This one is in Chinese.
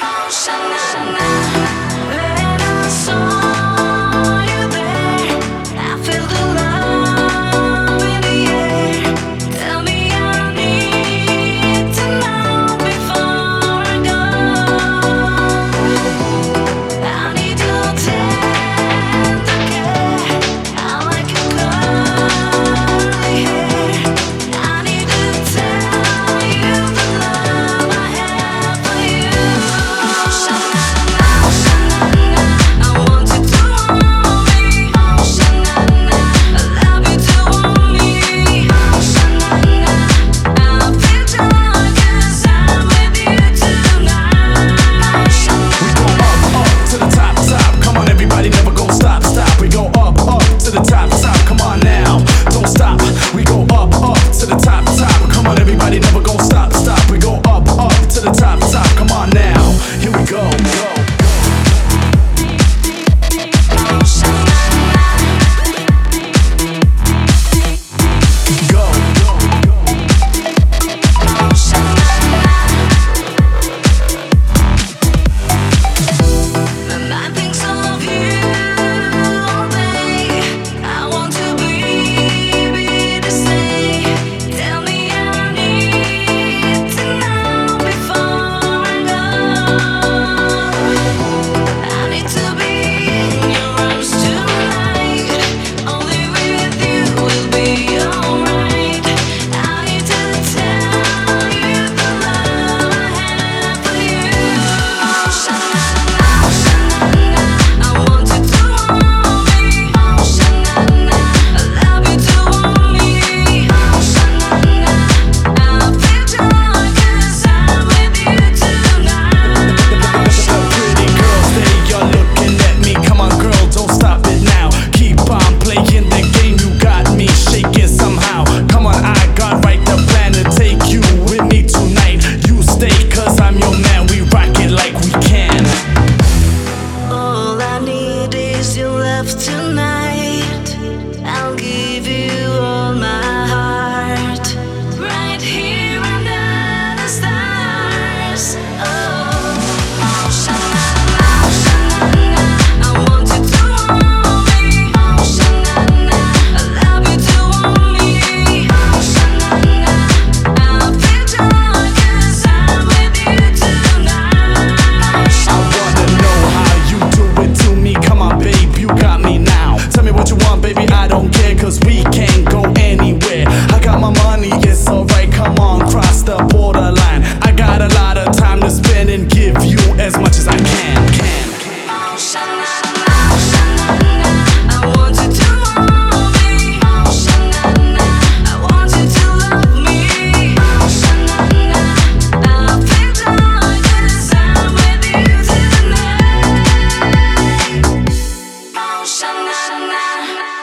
好想啊。tonight.